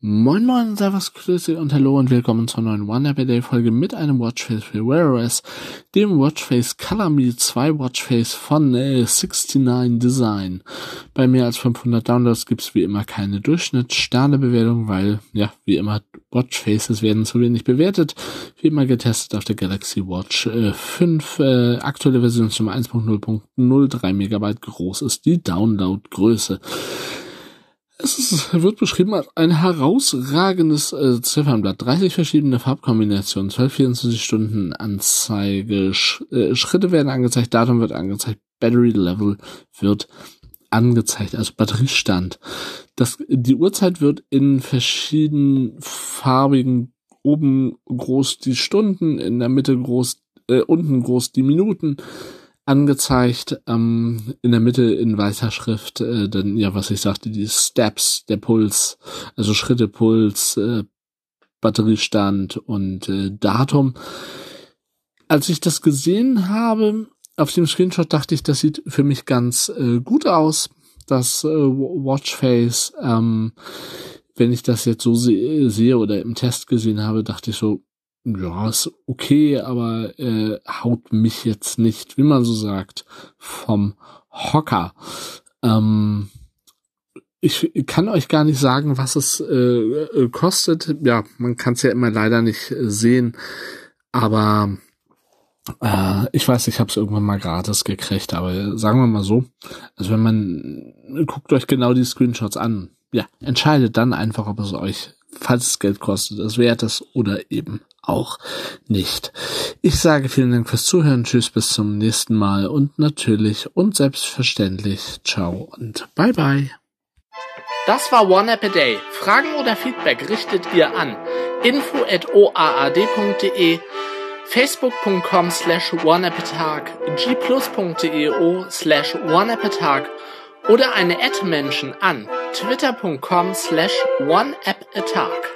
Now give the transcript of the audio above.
Moin Moin, Servus, Grüße und Hallo und willkommen zur neuen a Day Folge mit einem Watchface für Wear OS, dem Watchface Color Me 2 Watchface von äh, 69 Design. Bei mehr als 500 Downloads gibt's wie immer keine Durchschnittssternebewertung, weil, ja, wie immer, Watchfaces werden zu wenig bewertet. Wie immer getestet auf der Galaxy Watch äh, 5, äh, aktuelle Version zum 1.0.0, 3 Megabyte groß ist die Downloadgröße. Es ist, wird beschrieben als ein herausragendes äh, Ziffernblatt. 30 verschiedene Farbkombinationen, 12, 24 Stunden Anzeige, Sch äh, Schritte werden angezeigt, Datum wird angezeigt, Battery Level wird angezeigt, also Batteriestand. Das, die Uhrzeit wird in verschiedenen farbigen, oben groß die Stunden, in der Mitte groß, äh, unten groß die Minuten, angezeigt, ähm, in der Mitte in weißer Schrift, äh, dann, ja, was ich sagte, die Steps, der Puls, also Schritte, Puls, äh, Batteriestand und äh, Datum. Als ich das gesehen habe, auf dem Screenshot dachte ich, das sieht für mich ganz äh, gut aus, das äh, Watchface. Ähm, wenn ich das jetzt so se sehe oder im Test gesehen habe, dachte ich so, ja, ist okay, aber äh, haut mich jetzt nicht, wie man so sagt, vom Hocker. Ähm, ich kann euch gar nicht sagen, was es äh, kostet. Ja, man kann es ja immer leider nicht sehen, aber äh, ich weiß, ich habe es irgendwann mal gratis gekriegt, aber sagen wir mal so, also wenn man guckt euch genau die Screenshots an, ja, entscheidet dann einfach, ob es euch, falls es Geld kostet, es wert ist oder eben auch nicht. Ich sage vielen Dank fürs Zuhören, tschüss, bis zum nächsten Mal und natürlich und selbstverständlich ciao und bye bye. Das war One App a Day. Fragen oder Feedback richtet ihr an info at oaad.de, facebook.com slash oneappatag, gplus.io slash oneappatag oder eine Ad-Menschen an twitter.com slash oneappatag.